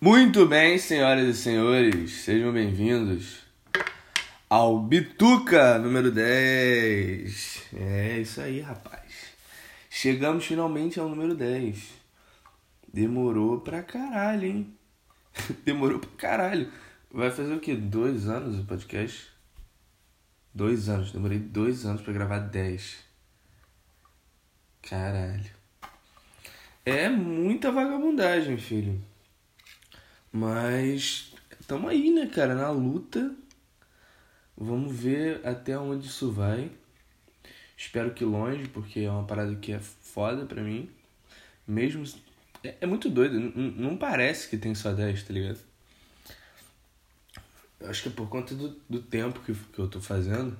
Muito bem, senhoras e senhores, sejam bem-vindos ao Bituca número 10. É isso aí, rapaz. Chegamos finalmente ao número 10. Demorou pra caralho, hein? Demorou pra caralho. Vai fazer o quê? Dois anos o podcast? Dois anos. Demorei dois anos pra gravar 10. Caralho. É muita vagabundagem, filho. Mas tamo aí, né, cara, na luta. Vamos ver até onde isso vai. Espero que longe, porque é uma parada que é foda pra mim. Mesmo. É, é muito doido. Não, não parece que tem só 10, tá ligado? Acho que é por conta do, do tempo que, que eu tô fazendo.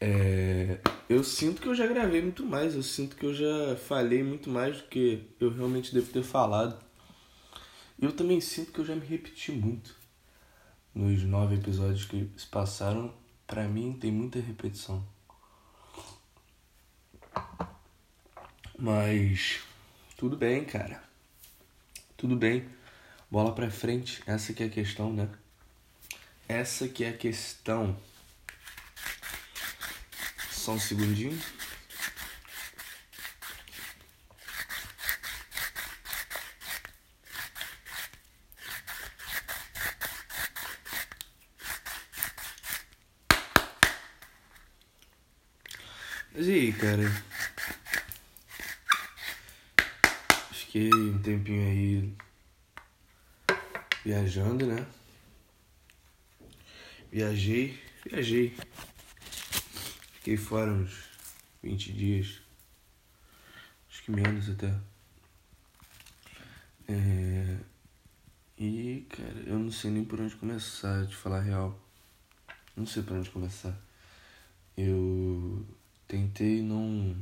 É, eu sinto que eu já gravei muito mais. Eu sinto que eu já falei muito mais do que eu realmente devo ter falado. Eu também sinto que eu já me repeti muito. Nos nove episódios que se passaram, pra mim tem muita repetição. Mas tudo bem, cara. Tudo bem. Bola pra frente. Essa que é a questão, né? Essa que é a questão. Só um segundinho. Mas aí, cara? Fiquei um tempinho aí viajando, né? Viajei, viajei. Fiquei fora uns 20 dias. Acho que menos até. É... E, cara, eu não sei nem por onde começar, de falar a real. Não sei por onde começar. Eu tentei não.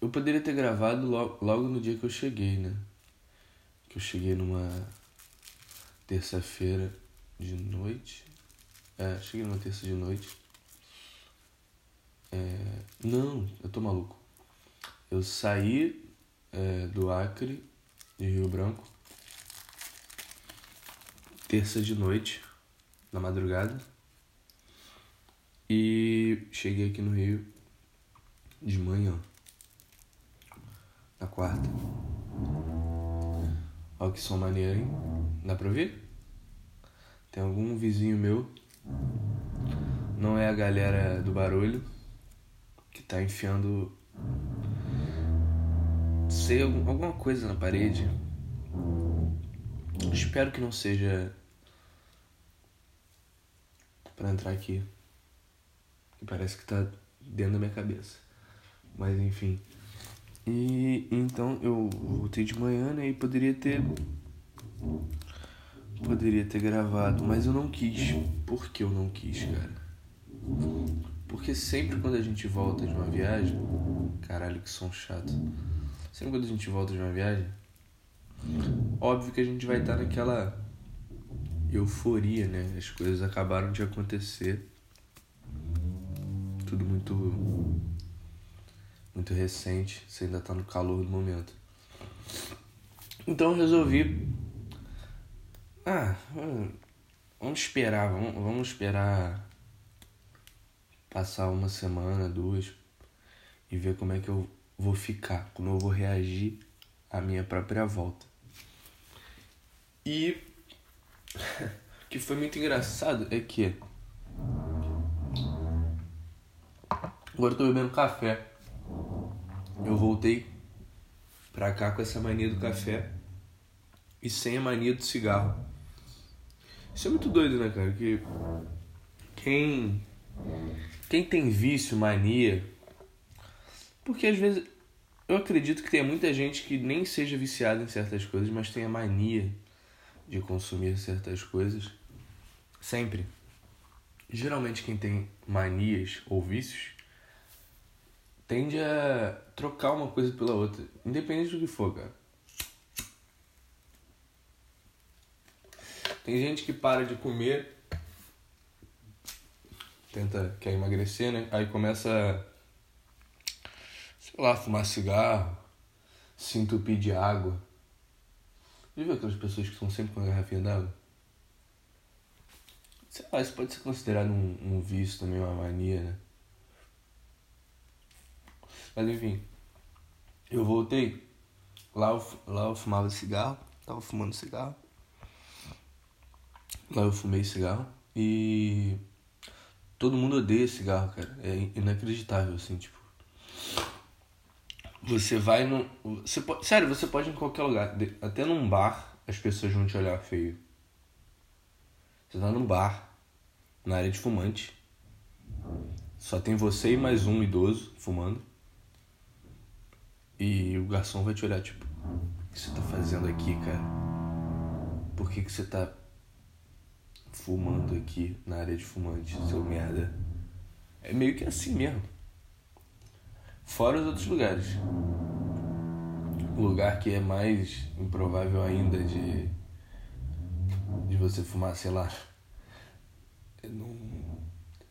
Eu poderia ter gravado logo, logo no dia que eu cheguei, né? Que eu cheguei numa terça-feira de noite. É, cheguei numa terça de noite. É, não, eu tô maluco. Eu saí é, do Acre, de Rio Branco, terça de noite, na madrugada. E cheguei aqui no Rio de manhã, na quarta. Olha que som maneiro, hein? Dá pra ouvir? Tem algum vizinho meu, não é a galera do barulho, que tá enfiando, sei, alguma coisa na parede. Espero que não seja para entrar aqui. Que parece que tá dentro da minha cabeça. Mas enfim. E então eu voltei de manhã, né? E poderia ter. Poderia ter gravado, mas eu não quis. Por que eu não quis, cara? Porque sempre quando a gente volta de uma viagem. Caralho, que som chato. Sempre quando a gente volta de uma viagem. Óbvio que a gente vai estar naquela euforia, né? As coisas acabaram de acontecer tudo muito muito recente, você ainda tá no calor do momento. Então eu resolvi ah, vamos esperar, vamos, vamos esperar passar uma semana, duas e ver como é que eu vou ficar, como eu vou reagir à minha própria volta. E o que foi muito engraçado é que Agora eu tô bebendo café. Eu voltei pra cá com essa mania do café e sem a mania do cigarro. Isso é muito doido, né, cara? Que quem quem tem vício, mania, porque às vezes eu acredito que tem muita gente que nem seja viciada em certas coisas, mas tem a mania de consumir certas coisas sempre. Geralmente quem tem manias ou vícios tende a trocar uma coisa pela outra, independente do que for, cara. Tem gente que para de comer, tenta, quer emagrecer, né? Aí começa, sei lá, fumar cigarro, se entupir de água, Já viu aquelas pessoas que estão sempre com a garrafinha d'água? Sei lá, isso pode ser considerado um, um vício também, uma mania, né? Mas enfim, eu voltei. Lá eu, lá eu fumava cigarro, tava fumando cigarro. Lá eu fumei cigarro e todo mundo odeia cigarro, cara. É inacreditável, assim, tipo. Você vai no. Você pode, sério, você pode ir em qualquer lugar. Até num bar as pessoas vão te olhar feio. Você tá num bar, na área de fumante. Só tem você e mais um idoso fumando. E o garçom vai te olhar, tipo, o que você tá fazendo aqui, cara? Por que, que você tá fumando aqui na área de fumante, seu merda? É meio que assim mesmo. Fora os outros lugares. O lugar que é mais improvável ainda de. de você fumar, sei lá. Num,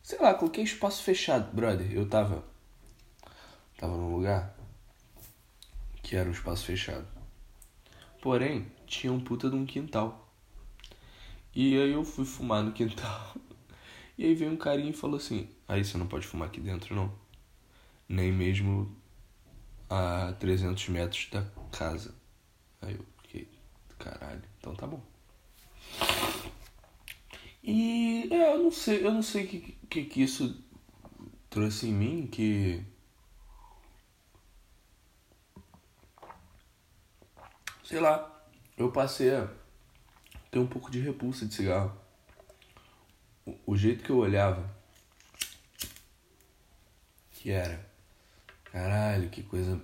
sei lá, qualquer espaço fechado, brother. Eu tava. Tava num lugar que era um espaço fechado. Porém, tinha um puta de um quintal. E aí eu fui fumar no quintal. E aí veio um carinha e falou assim: Aí você não pode fumar aqui dentro, não. Nem mesmo a 300 metros da casa. Aí eu fiquei: Caralho, então tá bom. E é, eu não sei, eu não sei o que, que, que isso trouxe em mim, que sei lá, eu passei a ter um pouco de repulsa de cigarro. O, o jeito que eu olhava, que era, caralho, que coisa,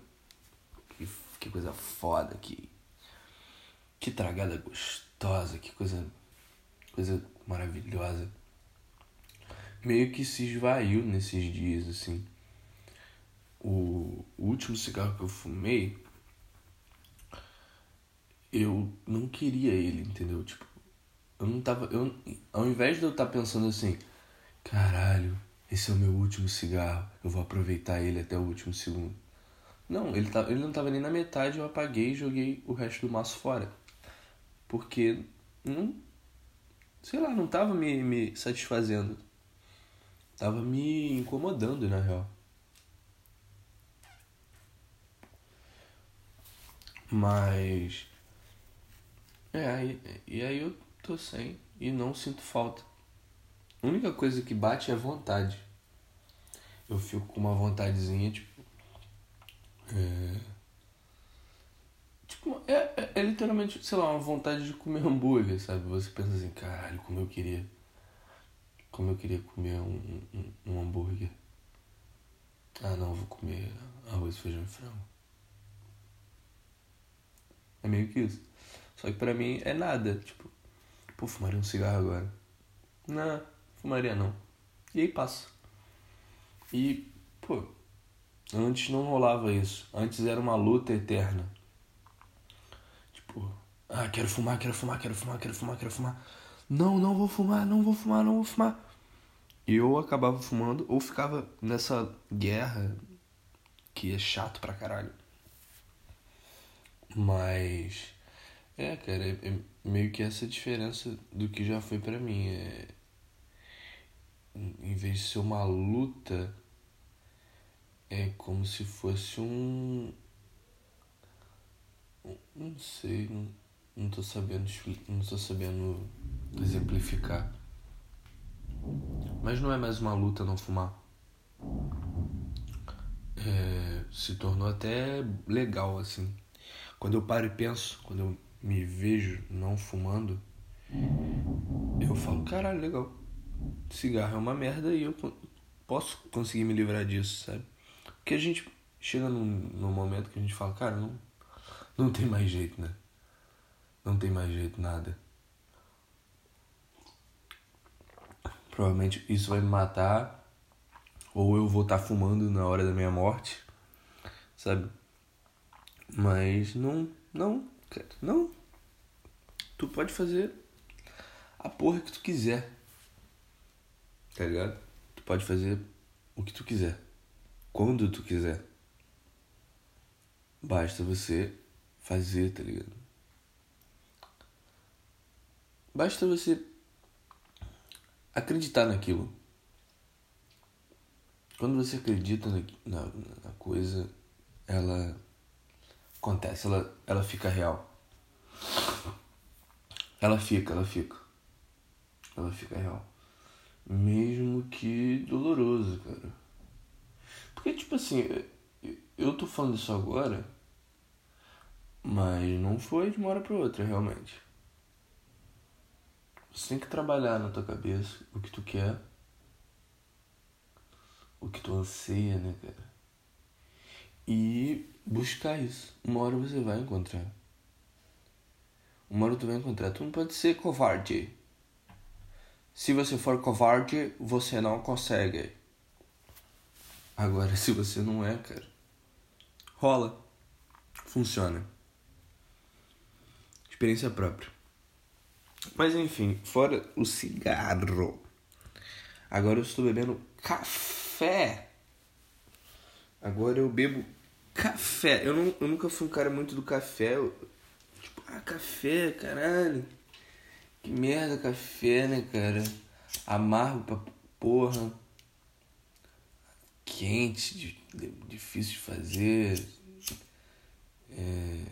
que, que coisa foda, que, que tragada gostosa, que coisa, coisa maravilhosa. Meio que se esvaiu nesses dias, assim. O, o último cigarro que eu fumei eu não queria ele, entendeu? Tipo, eu não tava. Eu, ao invés de eu estar tá pensando assim, caralho, esse é o meu último cigarro, eu vou aproveitar ele até o último segundo. Não, ele, tá, ele não tava nem na metade, eu apaguei e joguei o resto do maço fora. Porque não. Sei lá, não tava me, me satisfazendo. Tava me incomodando, na real. Mas é, aí, e aí eu tô sem e não sinto falta. A única coisa que bate é vontade. Eu fico com uma vontadezinha, tipo. É. Tipo, é, é, é, literalmente, sei lá, uma vontade de comer hambúrguer, sabe? Você pensa assim, caralho, como eu queria. Como eu queria comer um, um, um hambúrguer. Ah, não, vou comer arroz, feijão e frango. É meio que isso. Só que pra mim é nada. Tipo, pô, fumaria um cigarro agora. Não, fumaria não. E aí passa. E, pô, antes não rolava isso. Antes era uma luta eterna. Tipo, ah, quero fumar, quero fumar, quero fumar, quero fumar, quero fumar. Não, não vou fumar, não vou fumar, não vou fumar. E eu acabava fumando ou ficava nessa guerra que é chato pra caralho. Mas é, cara, é, é meio que essa diferença do que já foi para mim. É, em vez de ser uma luta, é como se fosse um. Não sei, não, não tô sabendo não tô sabendo exemplificar. Mas não é mais uma luta não fumar. É, se tornou até legal, assim. Quando eu paro e penso, quando eu me vejo não fumando, eu falo, caralho, legal. Cigarro é uma merda e eu posso conseguir me livrar disso, sabe? Porque a gente chega num, num momento que a gente fala, cara, não, não tem mais jeito, né? Não tem mais jeito, nada. Provavelmente isso vai me matar. Ou eu vou estar tá fumando na hora da minha morte. Sabe? Mas não, não, não. Tu pode fazer a porra que tu quiser. Tá ligado? Tu pode fazer o que tu quiser. Quando tu quiser. Basta você fazer, tá ligado? Basta você acreditar naquilo. Quando você acredita na, na, na coisa, ela acontece, ela, ela fica real. Ela fica, ela fica. Ela fica real. Mesmo que doloroso, cara. Porque, tipo assim, eu tô falando isso agora, mas não foi de uma hora pra outra, realmente. Você tem que trabalhar na tua cabeça o que tu quer, o que tu anseia, né, cara? E buscar isso. Uma hora você vai encontrar. Tu vai encontrar. Tu não pode ser covarde. Se você for covarde, você não consegue. Agora, se você não é, cara, rola. Funciona. Experiência própria. Mas enfim, fora o cigarro. Agora eu estou bebendo café. Agora eu bebo café. Eu, não, eu nunca fui um cara muito do café. Eu, ah, café, caralho. Que merda café, né, cara? Amargo pra porra. Quente, difícil de fazer. É,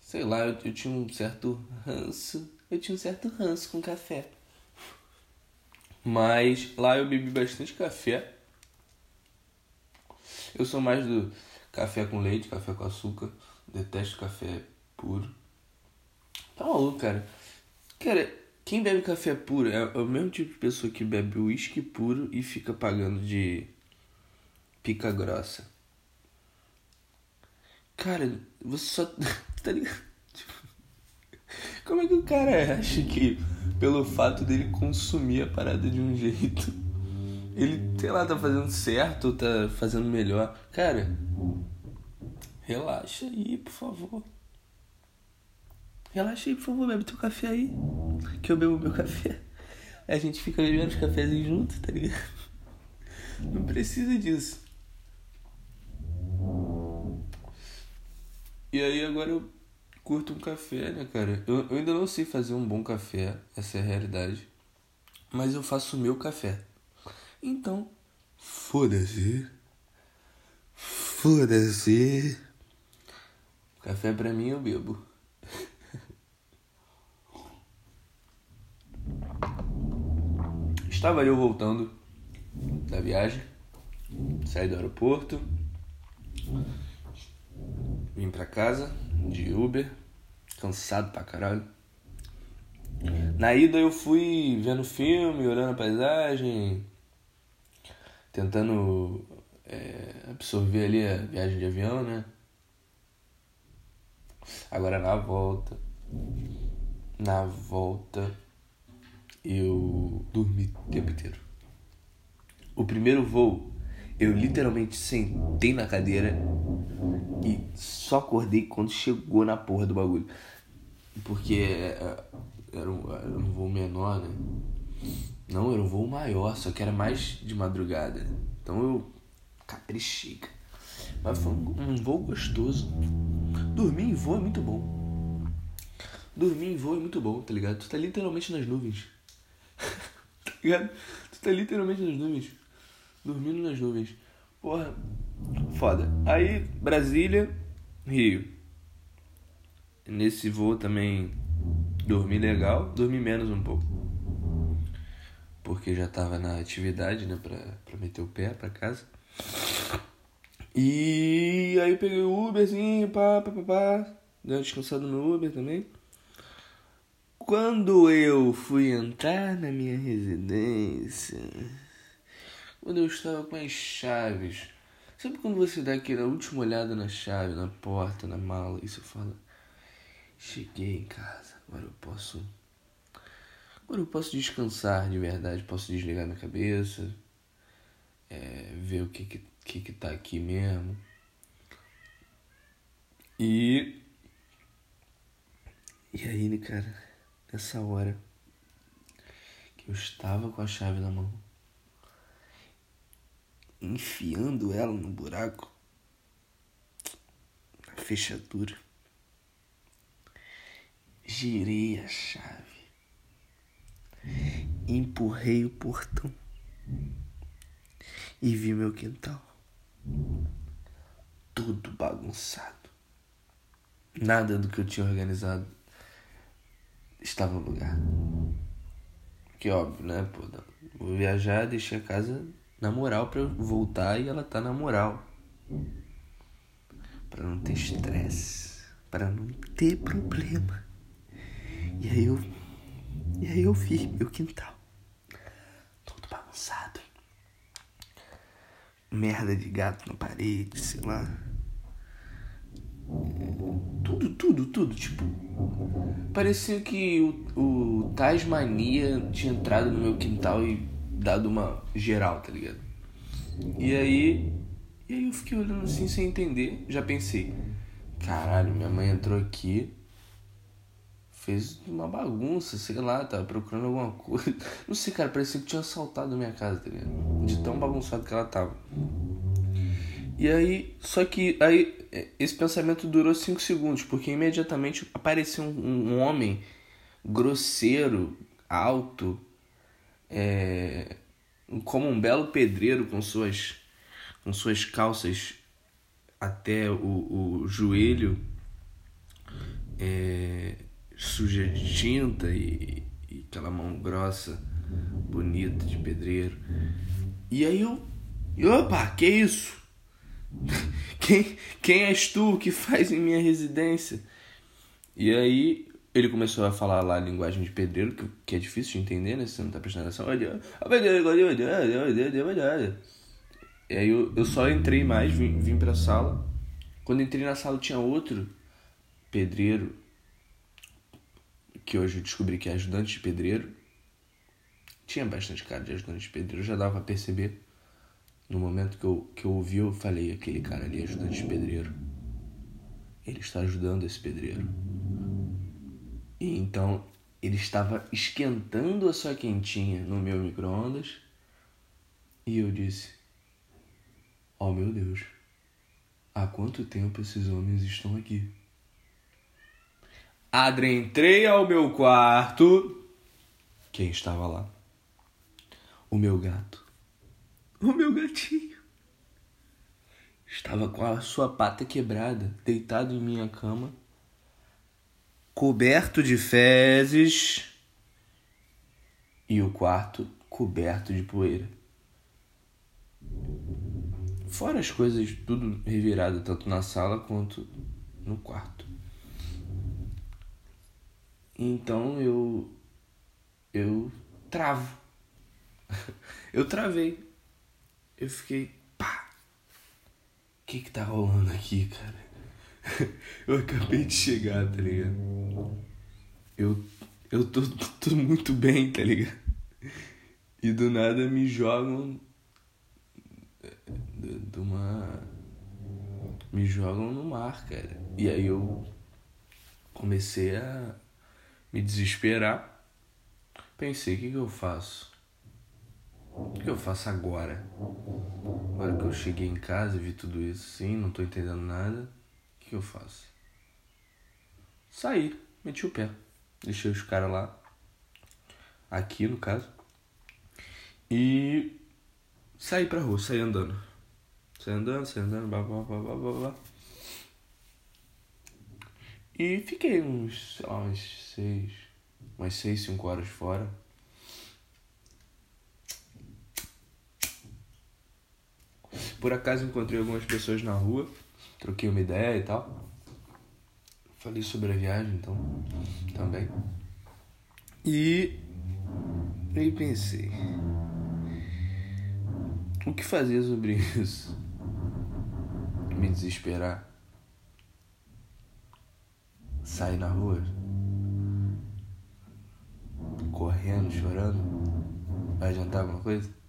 sei lá, eu, eu tinha um certo ranço eu tinha um certo ranço com café. Mas lá eu bebi bastante café. Eu sou mais do café com leite, café com açúcar. Detesto café puro. Tá maluco, cara. Cara, quem bebe café puro é o mesmo tipo de pessoa que bebe uísque puro e fica pagando de pica grossa. Cara, você só. tá ligado? Como é que o cara acha que, pelo fato dele consumir a parada de um jeito, ele, sei lá, tá fazendo certo ou tá fazendo melhor? Cara, relaxa aí, por favor. Relaxa aí, por favor, bebe teu café aí. Que eu bebo meu café. A gente fica bebendo os cafezinhos juntos, tá ligado? Não precisa disso. E aí agora eu curto um café, né, cara? Eu, eu ainda não sei fazer um bom café, essa é a realidade. Mas eu faço o meu café. Então, foda-se. Foda-se. Café pra mim eu bebo. Estava eu voltando da viagem, saí do aeroporto, vim pra casa, de Uber, cansado pra caralho. Na ida eu fui vendo filme, olhando a paisagem, tentando é, absorver ali a viagem de avião, né? Agora na volta, na volta eu dormi o tempo inteiro. O primeiro voo eu literalmente sentei na cadeira e só acordei quando chegou na porra do bagulho. Porque é, era um, era um voo menor, né? Não, era um voo maior, só que era mais de madrugada. Então eu caprichei. Mas foi um, um voo gostoso. Dormir em voo é muito bom. Dormir em voo é muito bom, tá ligado? Tu tá literalmente nas nuvens. tá ligado? Tu tá literalmente nas nuvens dormindo nas nuvens. Porra, foda. Aí, Brasília, Rio. Nesse voo também dormi legal, dormi menos um pouco. Porque já tava na atividade, né, pra, pra meter o pé pra casa. E aí eu peguei o Uberzinho, pá, pá, pá, pá. Dei uma descansada no Uber também. Quando eu fui entrar na minha residência quando eu estava com as chaves. Sabe quando você dá aquela última olhada na chave, na porta, na mala, e você fala: Cheguei em casa, agora eu posso. Agora eu posso descansar de verdade, posso desligar minha cabeça, é, ver o que que, que que tá aqui mesmo. E. E aí, né, cara, nessa hora que eu estava com a chave na mão enfiando ela no buraco, na fechadura. Girei a chave. empurrei o portão e vi meu quintal todo bagunçado. Nada do que eu tinha organizado estava no lugar. Que óbvio, né? Pô, vou viajar, deixei a casa na moral pra eu voltar e ela tá na moral. Pra não ter estresse, para não ter problema. E aí eu. E aí eu vi meu quintal. Todo bagunçado. Merda de gato na parede, sei lá. Tudo, tudo, tudo. Tipo, parecia que o, o Tasmania tinha entrado no meu quintal e dado uma geral, tá ligado? E aí. E aí eu fiquei olhando assim sem entender. Já pensei, caralho, minha mãe entrou aqui. Fez uma bagunça, sei lá, tava procurando alguma coisa. Não sei, cara, parecia que tinha assaltado a minha casa, tá ligado? De tão bagunçado que ela tava. E aí, só que aí esse pensamento durou 5 segundos, porque imediatamente apareceu um, um homem grosseiro, alto, é, como um belo pedreiro com suas, com suas calças até o, o joelho é, suja de tinta e, e aquela mão grossa, bonita de pedreiro. E aí eu. Opa, que isso? Quem, quem és tu que faz em minha residência? E aí ele começou a falar lá a linguagem de pedreiro, que, que é difícil de entender, né? Se você não tá prestando atenção. E aí eu, eu só entrei mais, vim, vim pra sala. Quando entrei na sala tinha outro pedreiro, que hoje eu descobri que é ajudante de pedreiro. Tinha bastante cara de ajudante de pedreiro, já dava pra perceber. No momento que eu, que eu ouvi, eu falei: aquele cara ali é ajudante de pedreiro. Ele está ajudando esse pedreiro. E então ele estava esquentando a sua quentinha no meu micro-ondas. E eu disse: Oh meu Deus, há quanto tempo esses homens estão aqui? Adentrei ao meu quarto. Quem estava lá? O meu gato. O meu gatinho estava com a sua pata quebrada, deitado em minha cama, coberto de fezes e o quarto coberto de poeira. Fora as coisas tudo revirado tanto na sala quanto no quarto. Então eu eu travo. eu travei eu fiquei, pá, o que que tá rolando aqui, cara? Eu acabei de chegar, tá ligado? Eu, eu tô, tô muito bem, tá ligado? E do nada me jogam de uma. Me jogam no mar, cara. E aí eu comecei a me desesperar. Pensei, o que, que eu faço? O que eu faço agora? Agora que eu cheguei em casa e vi tudo isso, sim, não tô entendendo nada, o que eu faço? Saí, meti o pé. Deixei os caras lá, aqui no caso, e saí pra rua, saí andando. Saí andando, saí andando, blá blá blá blá blá blá. E fiquei uns, sei lá, uns seis, umas seis, cinco horas fora Por acaso encontrei algumas pessoas na rua, troquei uma ideia e tal. Falei sobre a viagem, então, também. E aí pensei, o que fazer sobre isso? Me desesperar? Sair na rua? Correndo, chorando? Vai adiantar alguma coisa?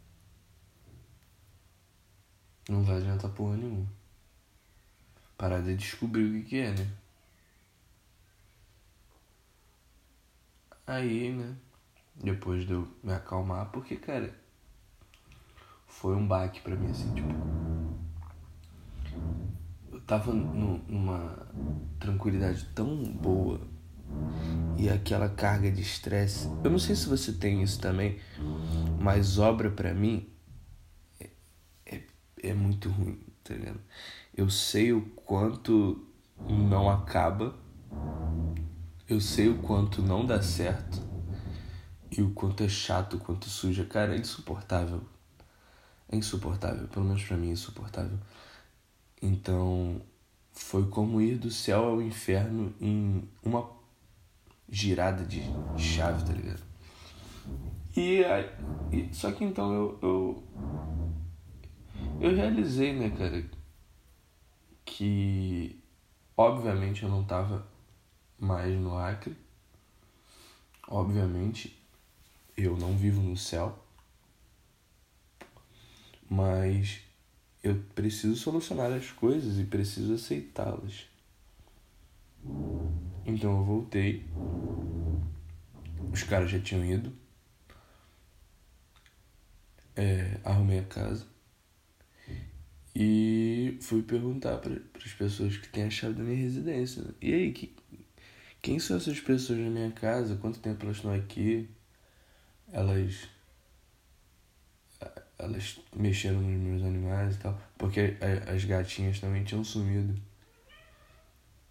Não vai adiantar porra nenhuma. Parada de descobrir o que, que é, né? Aí, né? Depois de eu me acalmar, porque, cara, foi um baque pra mim, assim, tipo. Eu tava no, numa tranquilidade tão boa e aquela carga de estresse. Eu não sei se você tem isso também, mas obra para mim é, é, muito ruim, tá ligado? Eu sei o quanto não acaba, eu sei o quanto não dá certo e o quanto é chato, o quanto suja. Cara, é insuportável. É insuportável, pelo menos para mim é insuportável. Então, foi como ir do céu ao inferno em uma girada de chave, tá ligado? E, e só que então eu, eu eu realizei, né, cara, que obviamente eu não tava mais no Acre. Obviamente eu não vivo no céu. Mas eu preciso solucionar as coisas e preciso aceitá-las. Então eu voltei. Os caras já tinham ido. É, arrumei a casa. E fui perguntar para as pessoas que têm a chave da minha residência. E aí, que, quem são essas pessoas na minha casa? Quanto tempo elas estão aqui? Elas. Elas mexeram nos meus animais e tal. Porque as gatinhas também tinham sumido.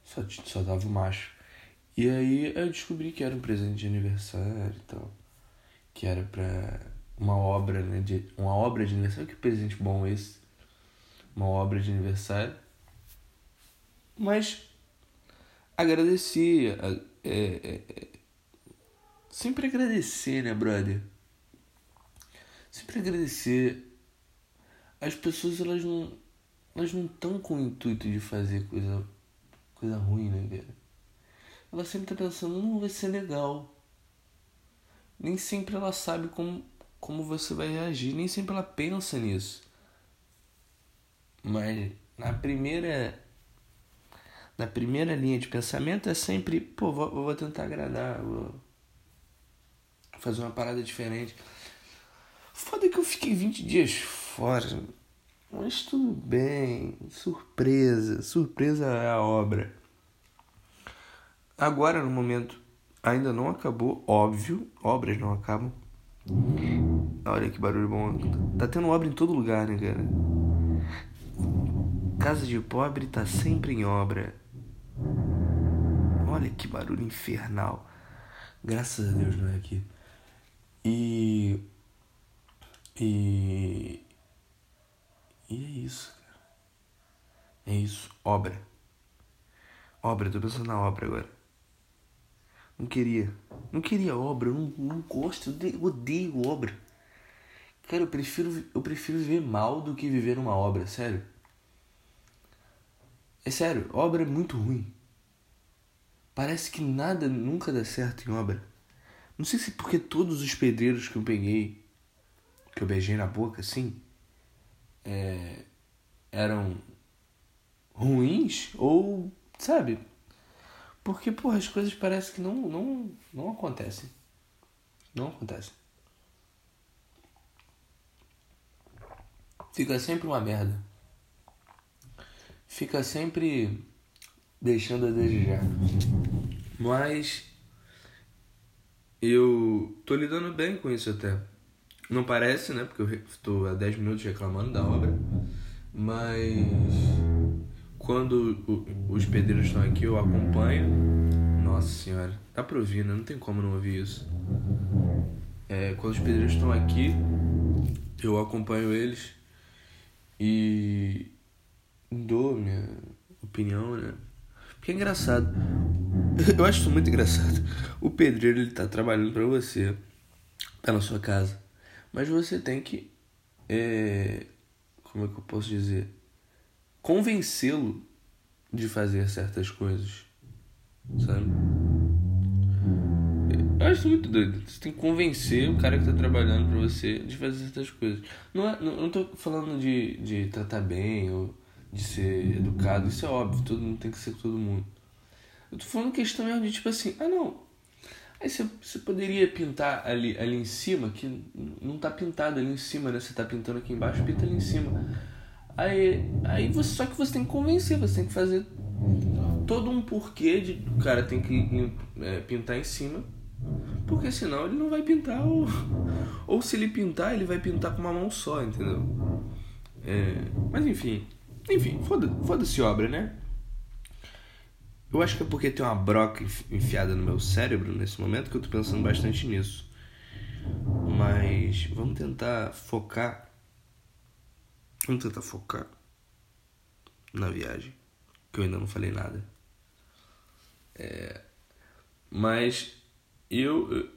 Só, só dava o macho. E aí eu descobri que era um presente de aniversário e tal. Que era pra uma obra, né? De, uma obra de aniversário. Que presente bom esse. Uma obra de aniversário. Mas agradeci. É, é, é, sempre agradecer, né, brother? Sempre agradecer. As pessoas, elas não. Elas não estão com o intuito de fazer coisa, coisa ruim, né, cara? ela sempre tá pensando, não vai ser legal. Nem sempre ela sabe como, como você vai reagir, nem sempre ela pensa nisso. Mas na primeira na primeira linha de pensamento é sempre, pô, vou, vou tentar agradar, vou fazer uma parada diferente. Foda que eu fiquei 20 dias fora. Mas tudo bem, surpresa, surpresa é a obra. Agora, no momento, ainda não acabou, óbvio, obras não acabam. Olha que barulho bom. Tá tendo obra em todo lugar, né, cara? Casa de pobre tá sempre em obra. Olha que barulho infernal. Graças a Deus não é aqui. E. E. E é isso, cara. É isso. Obra. Obra, tô pensando na obra agora. Não queria. Não queria obra, eu não, não gosto, eu odeio, odeio obra. Cara, eu prefiro, eu prefiro viver mal do que viver uma obra, sério. É sério, obra é muito ruim. Parece que nada nunca dá certo em obra. Não sei se porque todos os pedreiros que eu peguei, que eu beijei na boca, assim, é, eram ruins ou, sabe, porque, porra, as coisas parecem que não, não, não acontecem. Não acontecem. Fica sempre uma merda. Fica sempre deixando a desejar. Mas eu tô lidando bem com isso até. Não parece, né? Porque eu tô há 10 minutos reclamando da obra. Mas quando os pedreiros estão aqui, eu acompanho. Nossa senhora, dá pra ouvir, né? Não tem como não ouvir isso. É, quando os pedreiros estão aqui, eu acompanho eles e dou minha opinião, né? Porque é engraçado. Eu acho isso muito engraçado. O pedreiro ele tá trabalhando para você, tá na sua casa, mas você tem que, é, como é que eu posso dizer? convencê-lo de fazer certas coisas. Sabe? Eu acho muito doido. Você tem que convencer o cara que tá trabalhando pra você de fazer certas coisas. Não, é, não, não tô falando de, de tratar bem ou de ser educado. Isso é óbvio. Todo mundo tem que ser todo mundo. Eu tô falando questão mesmo de tipo assim, ah não. Aí você, você poderia pintar ali, ali em cima, que não tá pintado ali em cima, né? Você tá pintando aqui embaixo, pinta ali em cima. Aí, aí você, só que você tem que convencer, você tem que fazer todo um porquê de o cara tem que é, pintar em cima, porque senão ele não vai pintar ou, ou se ele pintar, ele vai pintar com uma mão só, entendeu? É, mas enfim, enfim, foda-se foda obra, né? Eu acho que é porque tem uma broca enfiada no meu cérebro nesse momento que eu tô pensando bastante nisso. Mas vamos tentar focar. Vamos tentar focar na viagem. Que eu ainda não falei nada. É, mas eu, eu.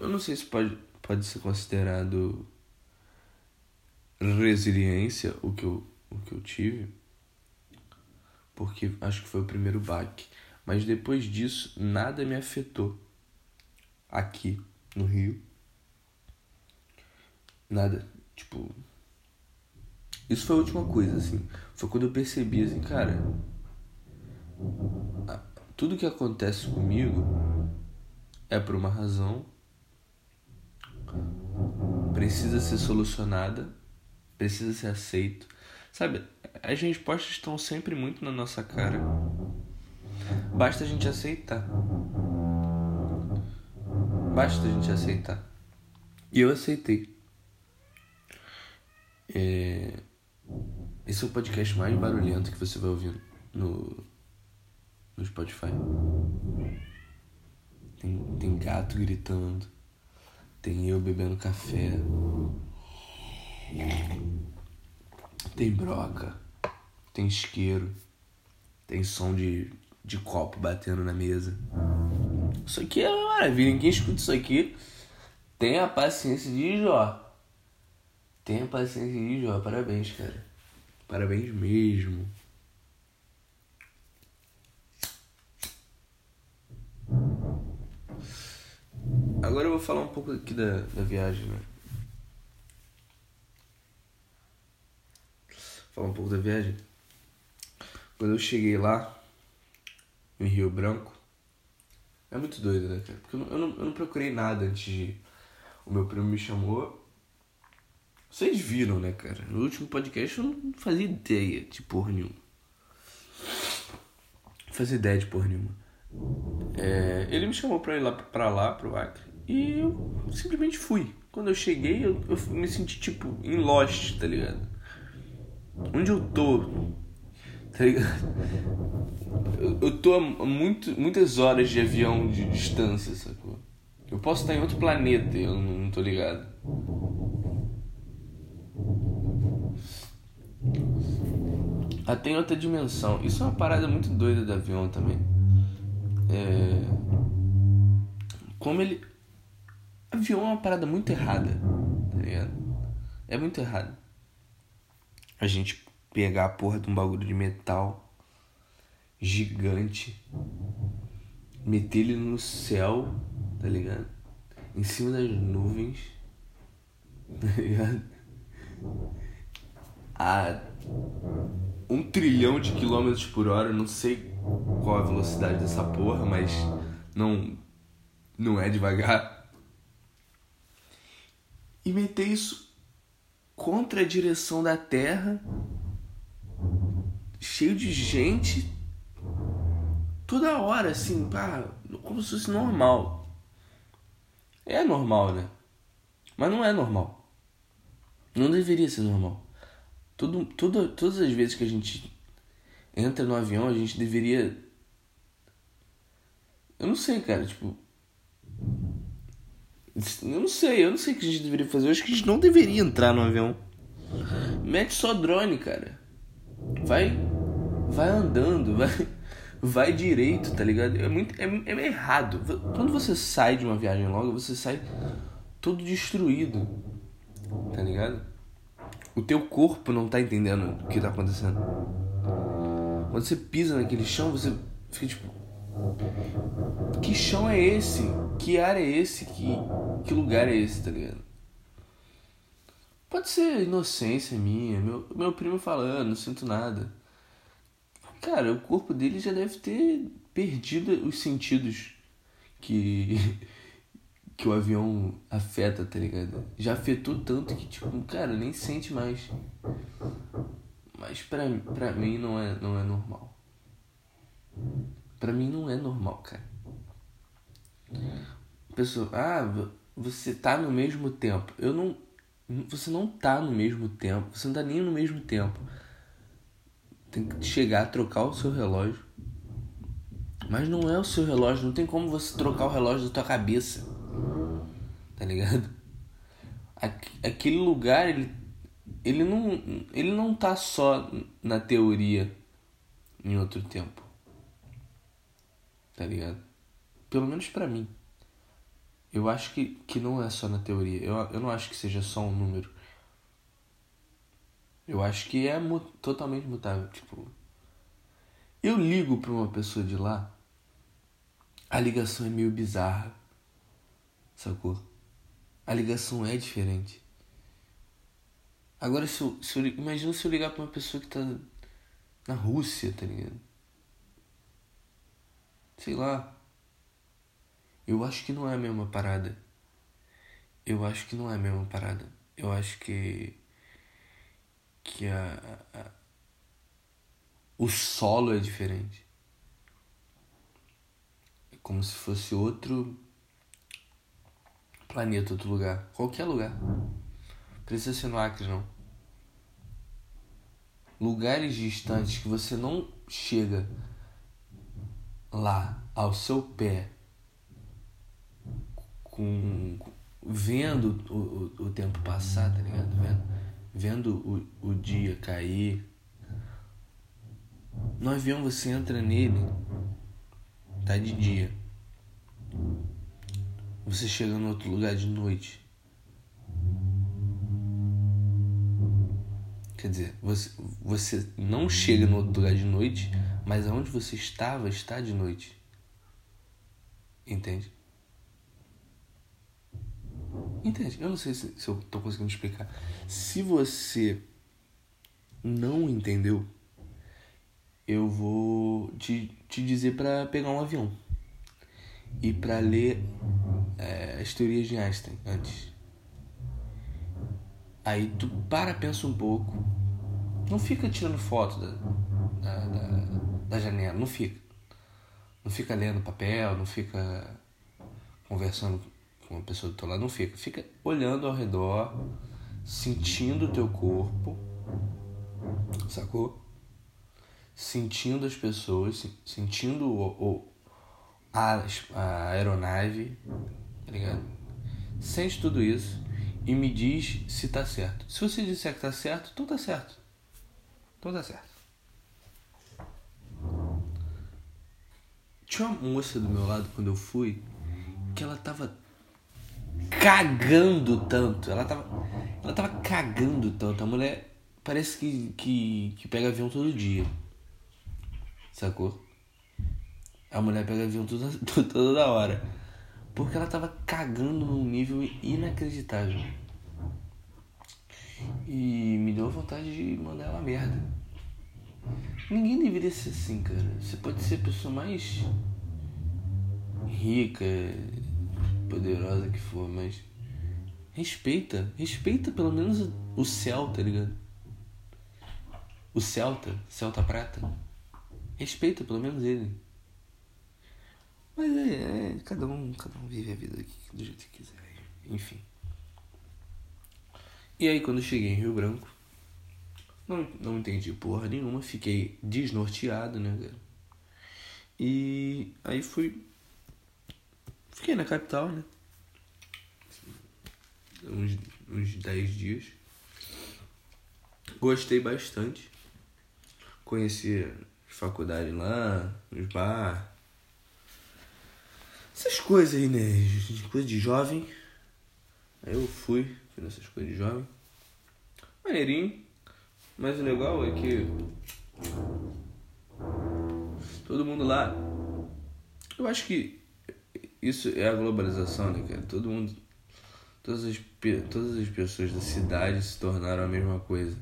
Eu não sei se pode, pode ser considerado resiliência o que eu, o que eu tive. Porque acho que foi o primeiro baque. Mas depois disso, nada me afetou aqui no Rio. Nada. Tipo. Isso foi a última coisa, assim. Foi quando eu percebi, assim, cara. Tudo que acontece comigo é por uma razão. Precisa ser solucionada. Precisa ser aceito. Sabe, as respostas estão sempre muito na nossa cara. Basta a gente aceitar. Basta a gente aceitar. E eu aceitei. É... Esse é o podcast mais barulhento que você vai ouvir no, no Spotify. Tem, tem gato gritando. Tem eu bebendo café. Tem broca. Tem isqueiro. Tem som de, de copo batendo na mesa. Isso aqui é uma maravilha. Quem escuta isso aqui tem a paciência de Jó. Tem a paciência de Jó. Parabéns, cara. Parabéns mesmo. Agora eu vou falar um pouco aqui da, da viagem, né? Falar um pouco da viagem. Quando eu cheguei lá, em Rio Branco, é muito doido, né, cara? Porque eu não, eu não, eu não procurei nada antes de. O meu primo me chamou. Vocês viram, né, cara? No último podcast eu não fazia ideia de porra nenhuma. Não fazia ideia de porra nenhuma. É, ele me chamou pra ir lá pra lá, pro Acre. E eu simplesmente fui. Quando eu cheguei, eu, eu me senti tipo em Lost, tá ligado? Onde eu tô? Tá ligado? Eu, eu tô a muito, muitas horas de avião de distância, sacou? Eu posso estar em outro planeta eu não, não tô ligado. Até em outra dimensão. Isso é uma parada muito doida do avião também. É... Como ele. Avião é uma parada muito errada, tá ligado? É muito errado. A gente pegar a porra de um bagulho de metal gigante, meter ele no céu, tá ligado? Em cima das nuvens, tá ligado? A um trilhão de quilômetros por hora, não sei qual a velocidade dessa porra, mas não não é devagar. E meter isso contra a direção da Terra cheio de gente toda hora, assim, pá, como se fosse normal. É normal, né? Mas não é normal. Não deveria ser normal. Tudo, tudo, todas as vezes que a gente entra no avião, a gente deveria. Eu não sei, cara, tipo. Eu não sei, eu não sei o que a gente deveria fazer. Eu acho que a gente não deveria entrar no avião. Mete só drone, cara. Vai vai andando, vai, vai direito, tá ligado? É muito é, é errado. Quando você sai de uma viagem longa, você sai todo destruído, tá ligado? O teu corpo não tá entendendo o que tá acontecendo. Quando você pisa naquele chão, você fica tipo. Que chão é esse? Que ar é esse? Que, que lugar é esse, tá ligado? Pode ser inocência minha, meu, meu primo falando, não sinto nada. Cara, o corpo dele já deve ter perdido os sentidos que que o avião afeta, tá ligado? Já afetou tanto que, tipo, cara, nem sente mais. Mas pra, pra mim não é, não é normal. Pra mim não é normal, cara. Pessoa, ah, você tá no mesmo tempo. Eu não. Você não tá no mesmo tempo. Você não tá nem no mesmo tempo. Tem que chegar a trocar o seu relógio. Mas não é o seu relógio. Não tem como você trocar o relógio da tua cabeça. Tá ligado? Aquele lugar, ele, ele, não, ele não tá só na teoria em outro tempo. Tá ligado? Pelo menos para mim. Eu acho que, que não é só na teoria. Eu, eu não acho que seja só um número. Eu acho que é mu totalmente mutável. Tipo, eu ligo pra uma pessoa de lá, a ligação é meio bizarra. Sacou? A ligação é diferente. Agora, se eu, se eu, imagina se eu ligar pra uma pessoa que tá na Rússia, tá ligado? Sei lá. Eu acho que não é a mesma parada. Eu acho que não é a mesma parada. Eu acho que. que a, a o solo é diferente. É como se fosse outro planeta, outro lugar. Qualquer lugar. Precisa ser no Acre, não. Lugares distantes que você não chega lá ao seu pé com, vendo o, o, o tempo passar, tá ligado? Vendo, vendo o, o dia cair. No avião você entra nele, tá de dia. Você chega no outro lugar de noite. Quer dizer, você, você não chega no outro lugar de noite, mas aonde você estava está de noite. Entende? Entende? Eu não sei se, se eu tô conseguindo explicar. Se você não entendeu, eu vou te, te dizer para pegar um avião e para ler é, as teorias de Einstein antes. Aí tu para, pensa um pouco. Não fica tirando foto da, da, da, da janela, não fica. Não fica lendo papel, não fica conversando com uma pessoa do teu lado, não fica. Fica olhando ao redor, sentindo o teu corpo, sacou? Sentindo as pessoas, sentindo o, o a, a aeronave, tá ligado? Sente tudo isso e me diz se tá certo. Se você disser que tá certo, então tá certo. Então tá certo. Tinha uma moça do meu lado quando eu fui que ela tava cagando tanto. Ela tava, ela tava cagando tanto. A mulher parece que, que, que pega avião todo dia. Sacou? A mulher pega avião toda, toda hora. Porque ela tava cagando num nível inacreditável. E me deu vontade de mandar ela merda. Ninguém deveria ser assim, cara. Você pode ser a pessoa mais rica, poderosa que for, mas respeita, respeita pelo menos o céu, tá ligado? O Celta, Celta Prata. Respeita pelo menos ele. Mas é, é, cada um, cada um vive a vida do jeito que quiser. Enfim. E aí quando cheguei em Rio Branco, não, não entendi porra nenhuma, fiquei desnorteado, né, cara? E aí fui Fiquei na capital, né? Uns, uns 10 dias. Gostei bastante. Conheci faculdade lá, os bar. Essas coisas aí, né? Coisa de jovem. Aí eu fui, fui nessas coisas de jovem. Maneirinho. Mas o legal é que todo mundo lá. Eu acho que isso é a globalização, né, cara? Todo mundo. Todas as, todas as pessoas da cidade se tornaram a mesma coisa.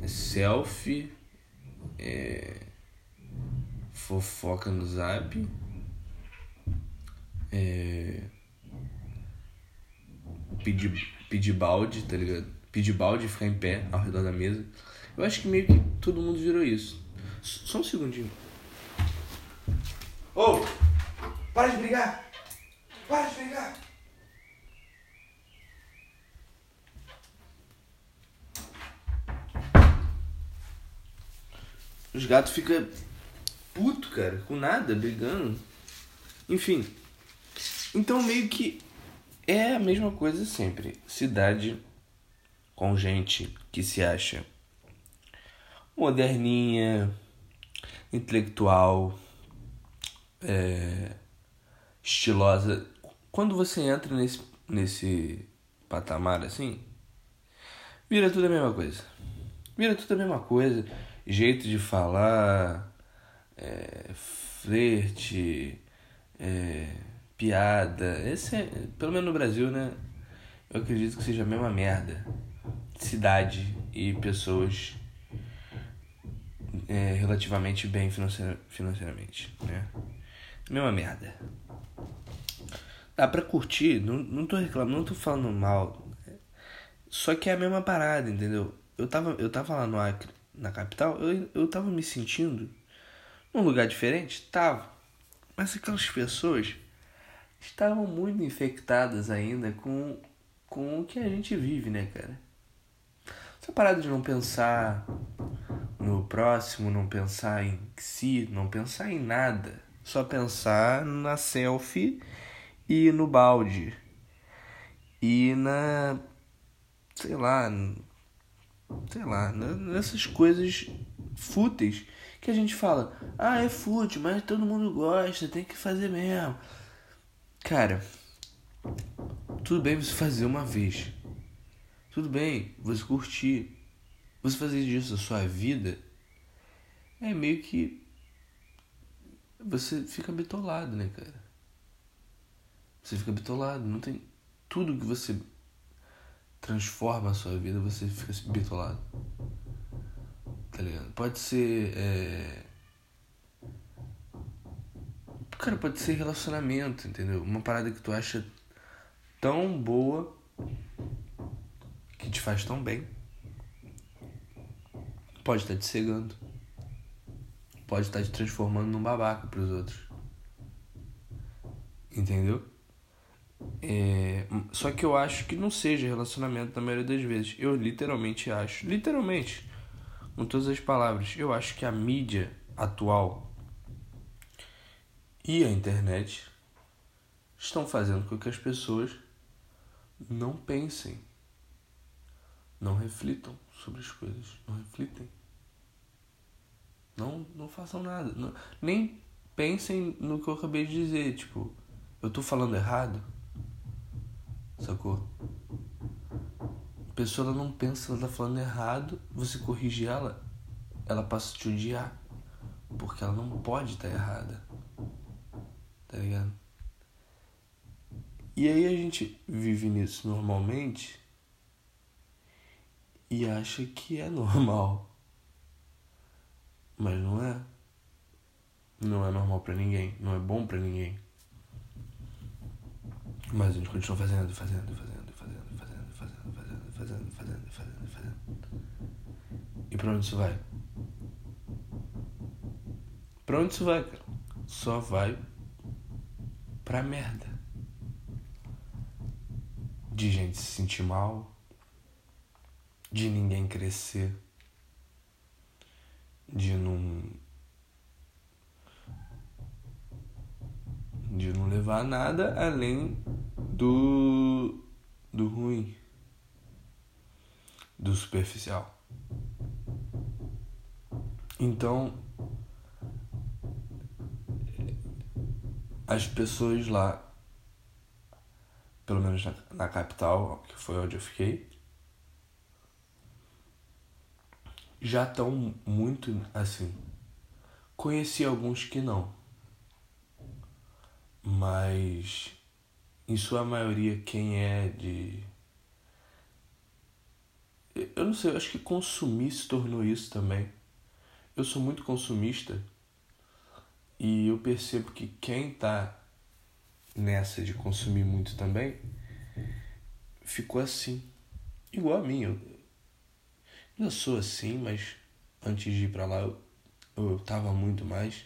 É selfie, é fofoca no zap, é... Pedir, pedir balde, tá ligado? Pedir balde e ficar em pé ao redor da mesa. Eu acho que meio que todo mundo virou isso. Só um segundinho. Ô! Oh, para de brigar! Para de brigar! Os gatos ficam puto, cara, com nada, brigando. Enfim. Então meio que é a mesma coisa sempre. Cidade com gente que se acha moderninha, intelectual, é, estilosa. Quando você entra nesse, nesse patamar assim, vira tudo a mesma coisa. Vira tudo a mesma coisa. Jeito de falar, é, flerte, é, piada. Esse é, pelo menos no Brasil, né? Eu acredito que seja a mesma merda. Cidade e pessoas é, relativamente bem financeira, financeiramente, né? Mesma merda. Dá pra curtir, não, não tô reclamando, não tô falando mal. Só que é a mesma parada, entendeu? Eu tava, eu tava lá no Acre, na capital, eu, eu tava me sentindo num lugar diferente? Tava. Mas aquelas pessoas estavam muito infectadas ainda com, com o que a gente vive, né, cara? Essa parada de não pensar no próximo, não pensar em si, não pensar em nada. Só pensar na selfie e no balde. E na. sei lá. sei lá, nessas coisas fúteis que a gente fala, ah, é fútil, mas todo mundo gosta, tem que fazer mesmo. Cara, tudo bem você fazer uma vez. Tudo bem você curtir. Você fazer disso a sua vida é meio que. Você fica bitolado, né, cara? Você fica bitolado. Não tem. Tudo que você transforma a sua vida, você fica bitolado. Tá ligado? Pode ser. É... Cara, pode ser relacionamento, entendeu? Uma parada que tu acha tão boa que te faz tão bem. Pode estar te cegando. Pode estar te transformando num babaca pros outros. Entendeu? É, só que eu acho que não seja relacionamento na maioria das vezes. Eu literalmente acho. Literalmente com todas as palavras. Eu acho que a mídia atual e a internet estão fazendo com que as pessoas não pensem, não reflitam sobre as coisas, não reflitem. Não, não façam nada. Não, nem pensem no que eu acabei de dizer. Tipo, eu tô falando errado? Sacou? A pessoa ela não pensa, ela tá falando errado, você corrige ela, ela passa a te odiar. Porque ela não pode estar tá errada. Tá ligado? E aí a gente vive nisso normalmente e acha que é normal. Mas não é. Não é normal para ninguém, não é bom para ninguém. Mas a gente continua fazendo, fazendo, fazendo. E pra onde isso vai? Pra onde isso vai, cara? Só vai pra merda. De gente se sentir mal, de ninguém crescer, de não. de não levar nada além do. do ruim, do superficial. Então, as pessoas lá, pelo menos na, na capital, que foi onde eu fiquei, já estão muito assim. Conheci alguns que não, mas em sua maioria quem é de eu não sei, eu acho que consumir se tornou isso também eu sou muito consumista e eu percebo que quem tá nessa de consumir muito também ficou assim, igual a mim. Eu ainda sou assim, mas antes de ir para lá eu, eu tava muito mais.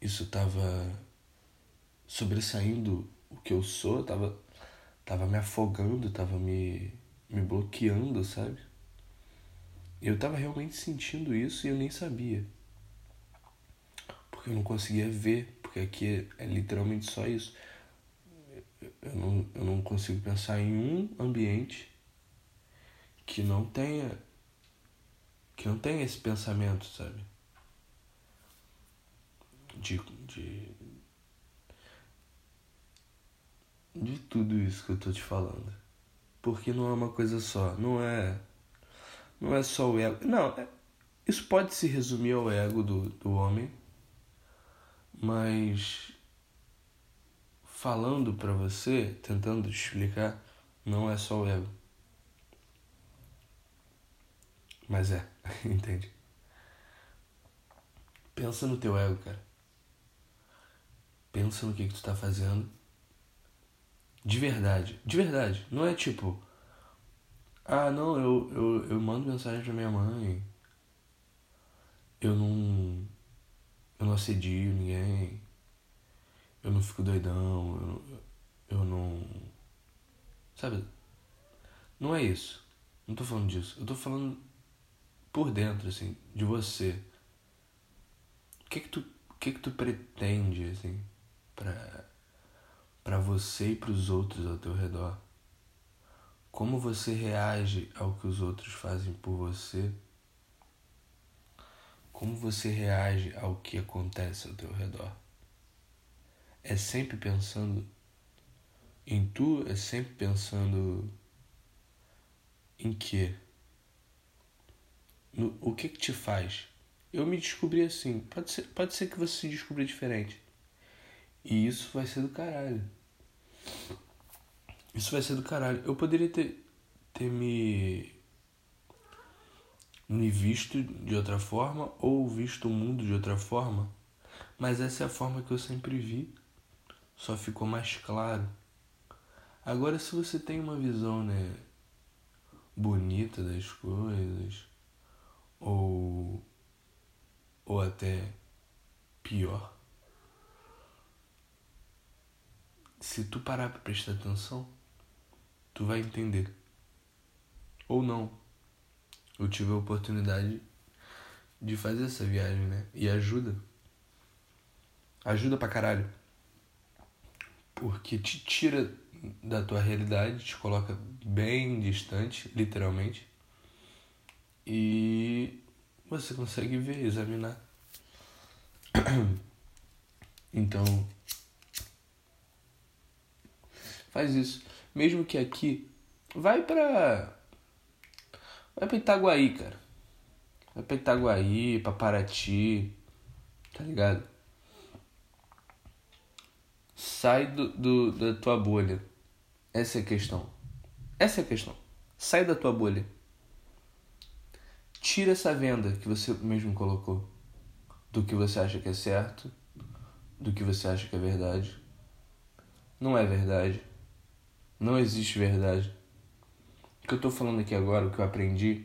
Isso tava sobressaindo o que eu sou, tava, tava me afogando, tava me, me bloqueando, sabe? Eu tava realmente sentindo isso e eu nem sabia. Porque eu não conseguia ver, porque aqui é, é literalmente só isso. Eu não, eu não consigo pensar em um ambiente que não tenha que não tenha esse pensamento, sabe? De, de de tudo isso que eu tô te falando. Porque não é uma coisa só, não é não é só o ego. Não, é, isso pode se resumir ao ego do, do homem, mas falando para você, tentando te explicar, não é só o ego. Mas é, entende? Pensa no teu ego, cara. Pensa no que, que tu tá fazendo. De verdade. De verdade. Não é tipo. Ah, não, eu, eu, eu mando mensagem pra minha mãe. Eu não. Eu não assedio ninguém. Eu não fico doidão. Eu, eu não. Sabe? Não é isso. Não tô falando disso. Eu tô falando por dentro, assim, de você. O que que tu, o que que tu pretende, assim, pra, pra você e pros outros ao teu redor? Como você reage ao que os outros fazem por você? Como você reage ao que acontece ao teu redor? É sempre pensando em tu? É sempre pensando em quê? no, o que que te faz? Eu me descobri assim. Pode ser, pode ser que você se descubra diferente. E isso vai ser do caralho. Isso vai ser do caralho. Eu poderia ter, ter me, me visto de outra forma ou visto o mundo de outra forma. Mas essa é a forma que eu sempre vi. Só ficou mais claro. Agora, se você tem uma visão, né, bonita das coisas, ou, ou até pior, se tu parar para prestar atenção, tu vai entender. Ou não. Eu tive a oportunidade de fazer essa viagem, né? E ajuda. Ajuda pra caralho. Porque te tira da tua realidade, te coloca bem distante, literalmente e você consegue ver, examinar. Então, faz isso. Mesmo que aqui, vai pra. Vai pra Itaguaí, cara. Vai pra Itaguaí, pra Paraty, tá ligado? Sai do, do, da tua bolha. Essa é a questão. Essa é a questão. Sai da tua bolha. Tira essa venda que você mesmo colocou do que você acha que é certo, do que você acha que é verdade. Não é verdade. Não existe verdade. Que eu tô falando aqui agora, o que eu aprendi,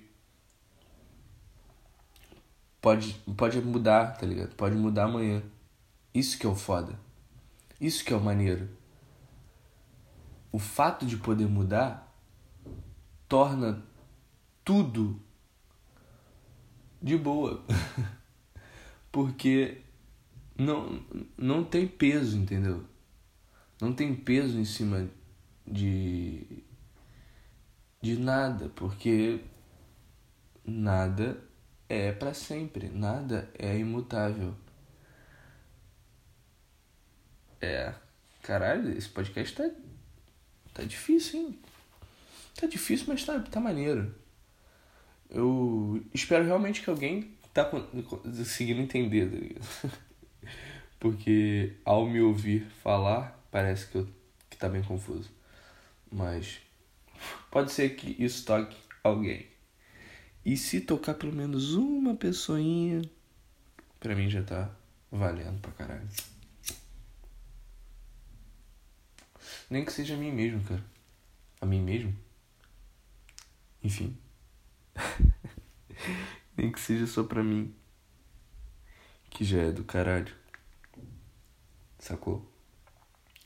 pode, pode mudar, tá ligado? Pode mudar amanhã. Isso que é o foda. Isso que é o maneiro. O fato de poder mudar torna tudo de boa. Porque não, não tem peso, entendeu? Não tem peso em cima de de nada, porque nada é para sempre, nada é imutável. É, caralho, esse podcast tá tá difícil, hein? Tá difícil, mas tá, tá maneiro. Eu espero realmente que alguém tá conseguindo entender, tá Porque ao me ouvir falar, parece que, eu, que tá bem confuso. Mas pode ser que isso toque alguém. E se tocar pelo menos uma pessoinha, pra mim já tá valendo pra caralho. Nem que seja a mim mesmo, cara. A mim mesmo? Enfim. Nem que seja só pra mim. Que já é do caralho. Sacou?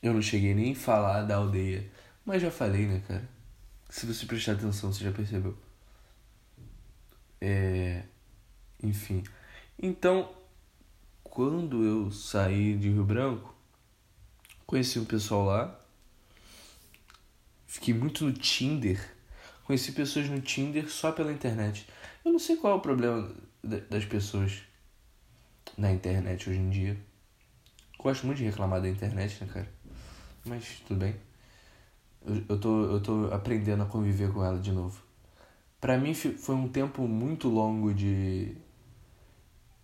Eu não cheguei nem a falar da aldeia. Mas já falei, né, cara? Se você prestar atenção, você já percebeu. É. Enfim. Então, quando eu saí de Rio Branco, conheci um pessoal lá. Fiquei muito no Tinder. Conheci pessoas no Tinder só pela internet. Eu não sei qual é o problema das pessoas na internet hoje em dia. Gosto muito de reclamar da internet, né, cara? Mas tudo bem. Eu, tô, eu tô aprendendo a conviver com ela de novo. Pra mim foi um tempo muito longo de.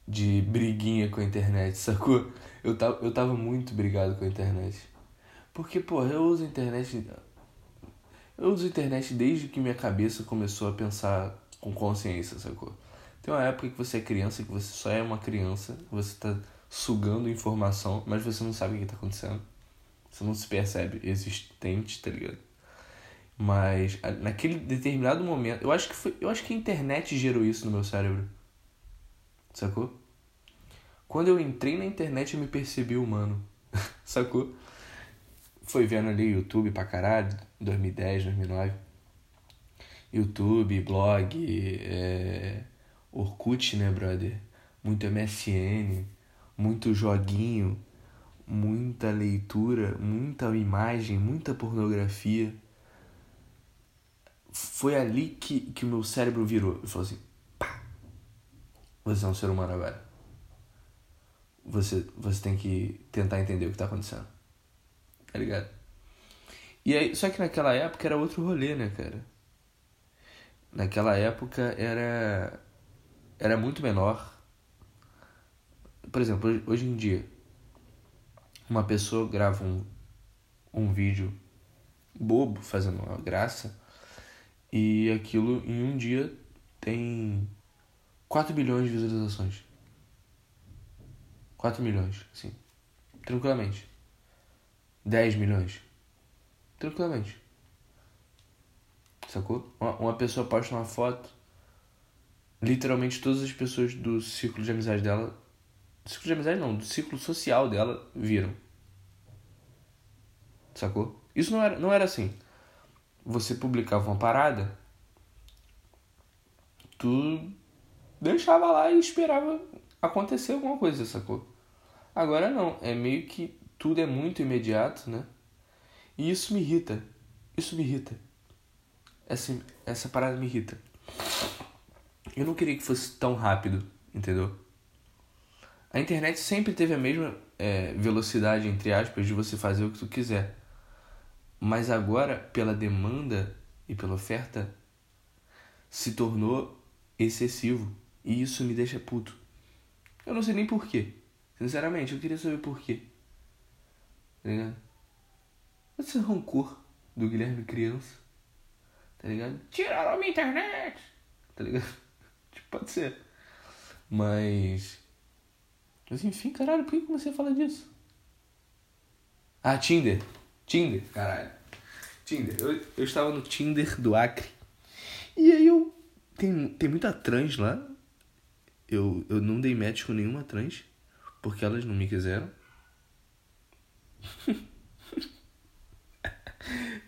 de briguinha com a internet, sacou? Eu tava, eu tava muito brigado com a internet. Porque, porra, eu uso a internet. Eu uso a internet desde que minha cabeça começou a pensar com consciência, sacou? Tem uma época que você é criança, que você só é uma criança, você tá sugando informação, mas você não sabe o que tá acontecendo. Você não se percebe existente, tá ligado? Mas naquele determinado momento, eu acho que foi, eu acho que a internet gerou isso no meu cérebro. Sacou? Quando eu entrei na internet, eu me percebi humano. Sacou? Foi vendo ali YouTube pra caralho, 2010, 2009. YouTube, blog, é... Orkut, né, brother? Muito MSN, muito joguinho, muita leitura, muita imagem, muita pornografia. Foi ali que, que o meu cérebro virou. E falou assim: pá, você é um ser humano agora. Você, você tem que tentar entender o que tá acontecendo. Tá ligado? E aí, só que naquela época era outro rolê, né, cara? Naquela época era era muito menor. Por exemplo, hoje em dia, uma pessoa grava um, um vídeo bobo, fazendo uma graça, e aquilo em um dia tem 4 bilhões de visualizações. 4 milhões, sim. Tranquilamente. 10 milhões. Tranquilamente. Sacou? Uma, uma pessoa posta uma foto, literalmente todas as pessoas do círculo de amizade dela do ciclo de amizade não, do ciclo social dela viram. Sacou? Isso não era, não era assim. Você publicava uma parada, tu deixava lá e esperava acontecer alguma coisa, sacou? Agora não, é meio que tudo é muito imediato, né? E isso me irrita. Isso me irrita. Essa, essa parada me irrita. Eu não queria que fosse tão rápido, entendeu? A internet sempre teve a mesma é, velocidade, entre aspas, de você fazer o que tu quiser. Mas agora, pela demanda e pela oferta, se tornou excessivo. E isso me deixa puto. Eu não sei nem porquê. Sinceramente, eu queria saber porquê. Tá ligado? Esse rancor do Guilherme criança. Tá ligado? Tiraram a minha internet! Tá ligado? Tipo, pode ser. Mas mas enfim, caralho, por que comecei a falar disso? Ah, Tinder. Tinder, caralho. Tinder. Eu, eu estava no Tinder do Acre. E aí eu. Tem, tem muita trans lá. Eu, eu não dei match com nenhuma trans. Porque elas não me quiseram.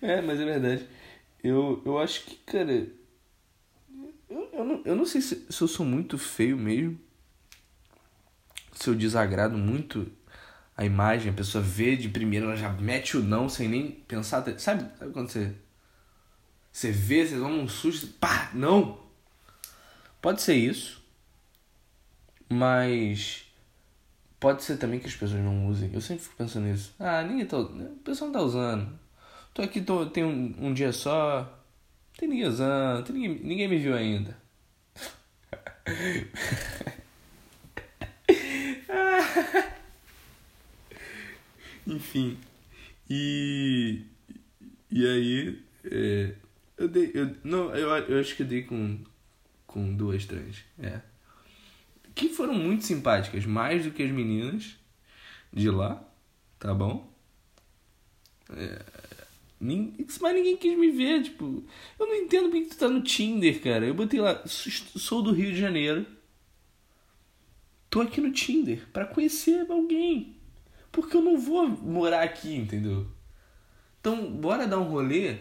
é, mas é verdade. Eu, eu acho que, cara. Eu, eu, não, eu não sei se, se eu sou muito feio mesmo se eu desagrado muito a imagem, a pessoa vê de primeira, ela já mete o não sem nem pensar. Sabe, sabe quando você. Você vê, você toma um susto, pá, não! Pode ser isso, mas pode ser também que as pessoas não usem. Eu sempre fico pensando nisso. Ah, ninguém tá. O pessoal não tá usando. Tô aqui, tô, tem um, um dia só. Tem ninguém usando, tem ninguém, ninguém me viu ainda. Enfim. E. E aí. É, eu dei. Eu, não, eu, eu acho que eu dei com. Com duas trans. É. Que foram muito simpáticas, mais do que as meninas de lá. Tá bom? É, mas ninguém quis me ver, tipo. Eu não entendo porque tu tá no Tinder, cara. Eu botei lá, sou do Rio de Janeiro. Tô aqui no Tinder para conhecer alguém. Porque eu não vou morar aqui, entendeu? Então, bora dar um rolê.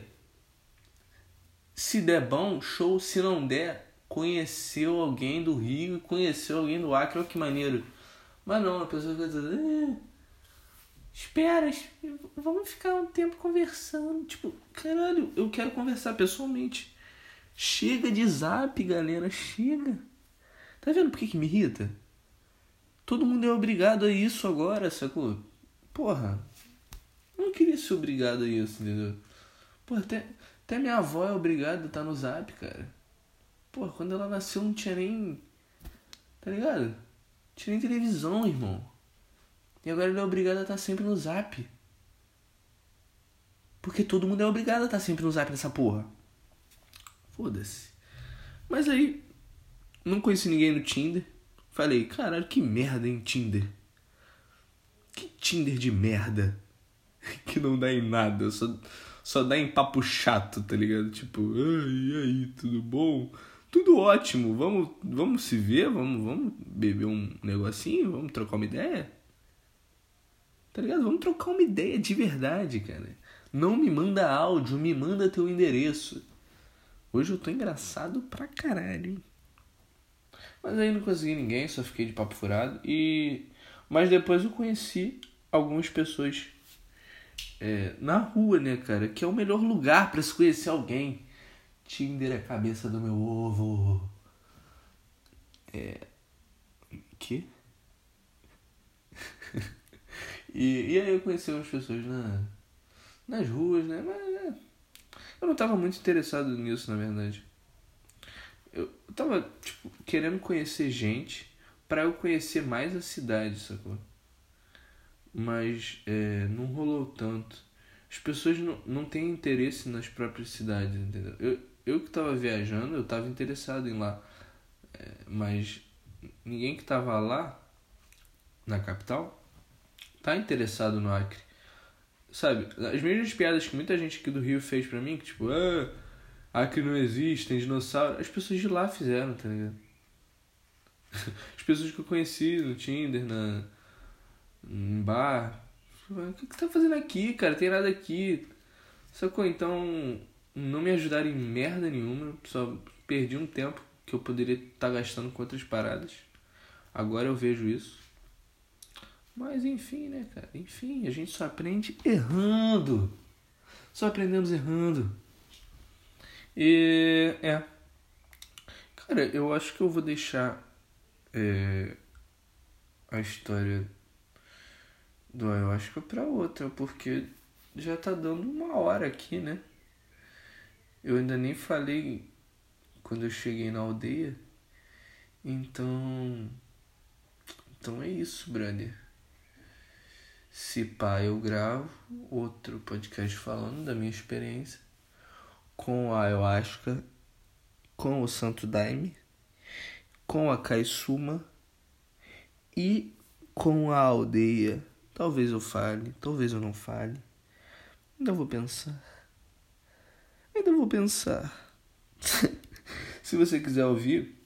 Se der bom, show. Se não der, conheceu alguém do Rio, conheceu alguém do Acre, olha que maneiro. Mas não, a pessoa fica dizendo, eh, espera, vamos ficar um tempo conversando. Tipo, caralho, eu quero conversar pessoalmente. Chega de zap, galera, chega. Tá vendo por que, que me irrita? Todo mundo é obrigado a isso agora, sacou? Porra, eu não queria ser obrigado a isso, entendeu? Porra, até, até minha avó é obrigada a estar no zap, cara. Porra, quando ela nasceu não tinha nem. Tá ligado? Não tinha nem televisão, irmão. E agora ele é obrigado a estar sempre no zap. Porque todo mundo é obrigado a estar sempre no zap nessa porra. Foda-se. Mas aí, não conheci ninguém no Tinder. Falei, caralho, que merda, hein, Tinder. Que Tinder de merda. que não dá em nada, só, só dá em papo chato, tá ligado? Tipo, e aí, tudo bom? Tudo ótimo, vamos, vamos se ver, vamos, vamos beber um negocinho, vamos trocar uma ideia. Tá ligado? Vamos trocar uma ideia de verdade, cara. Não me manda áudio, me manda teu endereço. Hoje eu tô engraçado pra caralho? Mas aí não consegui ninguém, só fiquei de papo furado. E. Mas depois eu conheci algumas pessoas é, na rua, né, cara? Que é o melhor lugar para se conhecer alguém. Tinder é a cabeça do meu ovo. É. Que? e, e aí eu conheci umas pessoas na, nas ruas, né? Mas é, eu não tava muito interessado nisso, na verdade. Eu tava, tipo, querendo conhecer gente para eu conhecer mais a cidade, sacou? Mas é, não rolou tanto. As pessoas não, não têm interesse nas próprias cidades, entendeu? Eu, eu que tava viajando, eu tava interessado em lá. É, mas ninguém que tava lá, na capital, tá interessado no Acre. Sabe, as mesmas piadas que muita gente aqui do Rio fez pra mim, que tipo, ah, Acre não existe, tem dinossauro. As pessoas de lá fizeram, tá ligado? As pessoas que eu conheci no Tinder, na, em bar. O que, que tá fazendo aqui, cara? Tem nada aqui. Sacou? Então, não me ajudaram em merda nenhuma. Só perdi um tempo que eu poderia estar tá gastando com outras paradas. Agora eu vejo isso. Mas enfim, né, cara? Enfim, a gente só aprende errando. Só aprendemos errando. E é. Cara, eu acho que eu vou deixar é, a história do ayahuasca pra outra, porque já tá dando uma hora aqui, né? Eu ainda nem falei quando eu cheguei na aldeia. Então. Então é isso, brother. Se pá, eu gravo outro podcast falando da minha experiência com a ayahuasca, com o Santo Daime, com a Kaisuma e com a aldeia. Talvez eu fale, talvez eu não fale. Ainda vou pensar. Ainda vou pensar. se você quiser ouvir,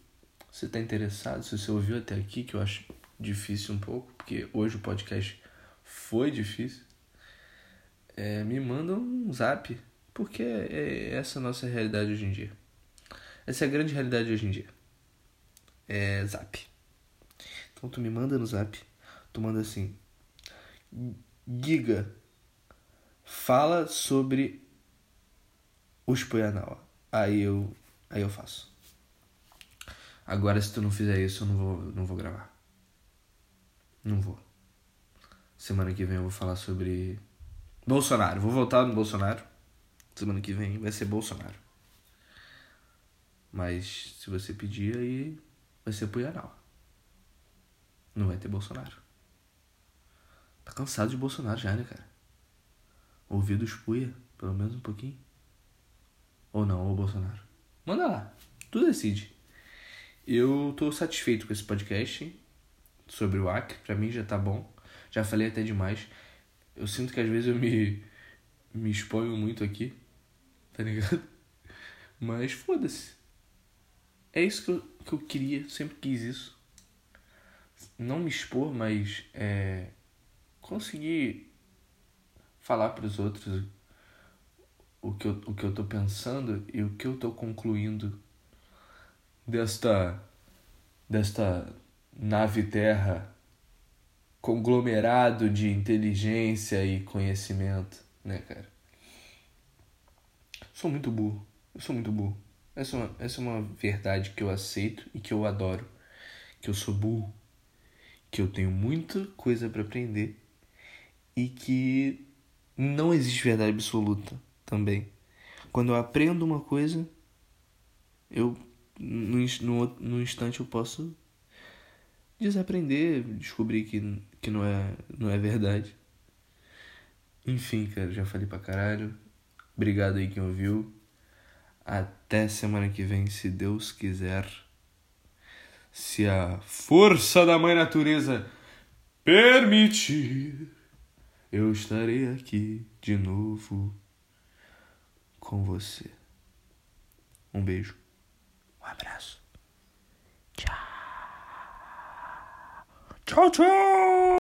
você está interessado, se você ouviu até aqui, que eu acho difícil um pouco, porque hoje o podcast foi difícil, é, me manda um zap porque é essa nossa realidade hoje em dia. Essa é a grande realidade hoje em dia. É zap. Então tu me manda no zap, tu manda assim: Giga, fala sobre os Poianawa. Aí eu, aí eu faço. Agora se tu não fizer isso, eu não vou, não vou gravar. Não vou. Semana que vem eu vou falar sobre Bolsonaro. Vou voltar no Bolsonaro semana que vem vai ser Bolsonaro. Mas se você pedir aí, vai ser Puyanal. Não vai ter Bolsonaro. Tá cansado de Bolsonaro já, né, cara? Ouvidos puia, pelo menos um pouquinho. Ou não, ou Bolsonaro. Manda lá, tu decide. Eu tô satisfeito com esse podcast sobre o Acre, pra mim já tá bom. Já falei até demais. Eu sinto que às vezes eu me, me exponho muito aqui tá ligado? Mas foda-se. É isso que eu, que eu queria, sempre quis isso. Não me expor, mas é, conseguir falar para os outros o que, eu, o que eu tô pensando e o que eu tô concluindo desta desta nave terra conglomerado de inteligência e conhecimento, né, cara? Sou muito burro. Eu sou muito burro. Essa é, uma, essa é uma verdade que eu aceito e que eu adoro. Que eu sou burro. Que eu tenho muita coisa para aprender. E que não existe verdade absoluta também. Quando eu aprendo uma coisa, eu no, no, no instante eu posso desaprender, descobrir que, que não, é, não é verdade. Enfim, cara, já falei pra caralho. Obrigado aí quem ouviu. Até semana que vem, se Deus quiser. Se a força da Mãe Natureza permitir, eu estarei aqui de novo com você. Um beijo. Um abraço. Tchau. Tchau, tchau.